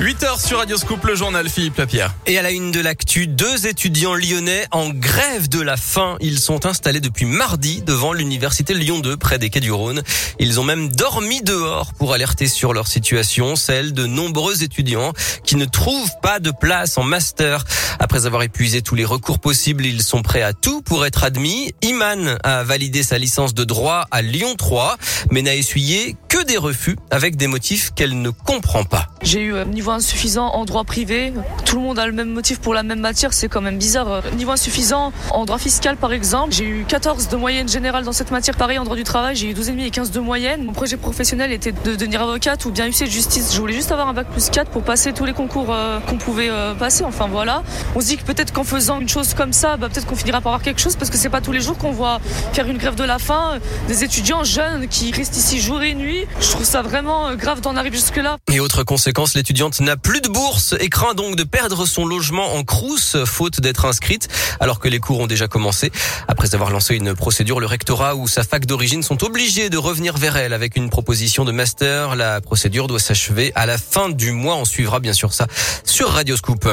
8h sur Radio Scoop, le journal Philippe Lapierre. Et à la une de l'actu, deux étudiants lyonnais en grève de la faim. Ils sont installés depuis mardi devant l'université Lyon 2 près des quais du Rhône. Ils ont même dormi dehors pour alerter sur leur situation, celle de nombreux étudiants qui ne trouvent pas de place en master. Après avoir épuisé tous les recours possibles, ils sont prêts à tout pour être admis. Iman a validé sa licence de droit à Lyon 3, mais n'a essuyé que des refus avec des motifs qu'elle ne comprend pas. J'ai eu euh, niveau insuffisant en droit privé. Tout le monde a le même motif pour la même matière, c'est quand même bizarre. Niveau insuffisant en droit fiscal par exemple, j'ai eu 14 de moyenne générale dans cette matière. Pareil en droit du travail, j'ai eu 12,5 et 15 de moyenne. Mon projet professionnel était de devenir avocate ou bien huissier de justice. Je voulais juste avoir un bac plus 4 pour passer tous les concours euh, qu'on pouvait euh, passer. Enfin voilà. On se dit que peut-être qu'en faisant une chose comme ça, bah, peut-être qu'on finira par avoir quelque chose parce que c'est pas tous les jours qu'on voit faire une grève de la faim euh, des étudiants jeunes qui restent ici jour et nuit. Je trouve ça vraiment grave d'en arriver jusque là. Et autre conséquence, l'étudiante n'a plus de bourse et craint donc de perdre son logement en Crous, faute d'être inscrite, alors que les cours ont déjà commencé. Après avoir lancé une procédure, le rectorat ou sa fac d'origine sont obligés de revenir vers elle avec une proposition de master. La procédure doit s'achever à la fin du mois. On suivra bien sûr ça sur Radio Scoop.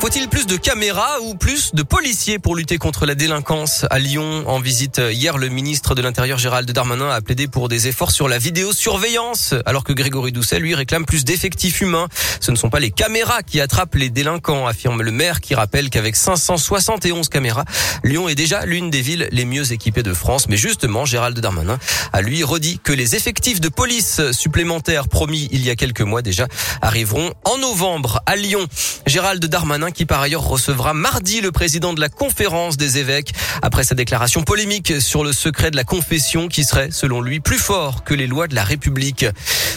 Faut-il plus de caméras ou plus de policiers pour lutter contre la délinquance à Lyon En visite hier, le ministre de l'Intérieur Gérald Darmanin a plaidé pour des efforts sur la vidéosurveillance, alors que Grégory Doucet lui réclame plus d'effectifs humains. Ce ne sont pas les caméras qui attrapent les délinquants, affirme le maire qui rappelle qu'avec 571 caméras, Lyon est déjà l'une des villes les mieux équipées de France. Mais justement, Gérald Darmanin a lui redit que les effectifs de police supplémentaires promis il y a quelques mois déjà arriveront en novembre à Lyon. Gérald Darmanin qui par ailleurs recevra mardi le président de la conférence des évêques après sa déclaration polémique sur le secret de la confession qui serait selon lui plus fort que les lois de la République.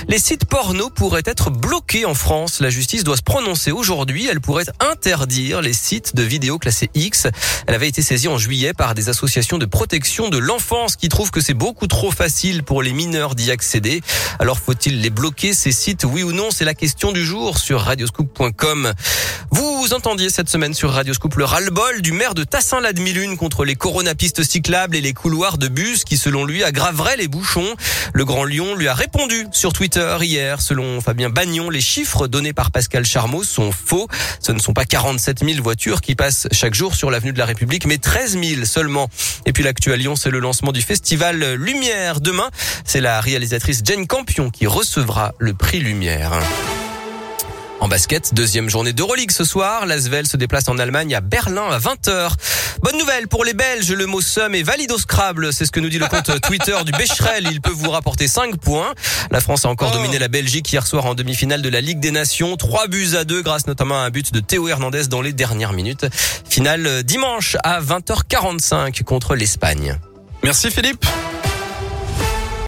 Les sites porno pourraient être bloqués en France. La justice doit se prononcer aujourd'hui. Elle pourrait interdire les sites de vidéos classés X. Elle avait été saisie en juillet par des associations de protection de l'enfance qui trouvent que c'est beaucoup trop facile pour les mineurs d'y accéder. Alors faut-il les bloquer ces sites? Oui ou non? C'est la question du jour sur radioscoop.com. Vous entendiez cette semaine sur Radio Scoop le ras-le-bol du maire de Tassin-la-Demi-Lune contre les coronapistes cyclables et les couloirs de bus qui, selon lui, aggraveraient les bouchons. Le Grand Lyon lui a répondu sur Twitter hier. Selon Fabien Bagnon, les chiffres donnés par Pascal Charmeau sont faux. Ce ne sont pas 47 000 voitures qui passent chaque jour sur l'avenue de la République, mais 13 000 seulement. Et puis l'actu à Lyon, c'est le lancement du festival Lumière. Demain, c'est la réalisatrice Jane Campion qui recevra le prix Lumière. En basket, deuxième journée d'Euroleague ce soir. L'Asvel se déplace en Allemagne à Berlin à 20h. Bonne nouvelle pour les Belges, le mot somme est valide au Scrabble. C'est ce que nous dit le compte Twitter du Becherel. Il peut vous rapporter 5 points. La France a encore Oh. dominé la Belgique hier soir en demi-finale de la Ligue des Nations. 3 buts à 2 grâce notamment à un but de Théo Hernandez dans les dernières minutes. Finale euh, dimanche à 20h45 contre l'Espagne. Merci Philippe.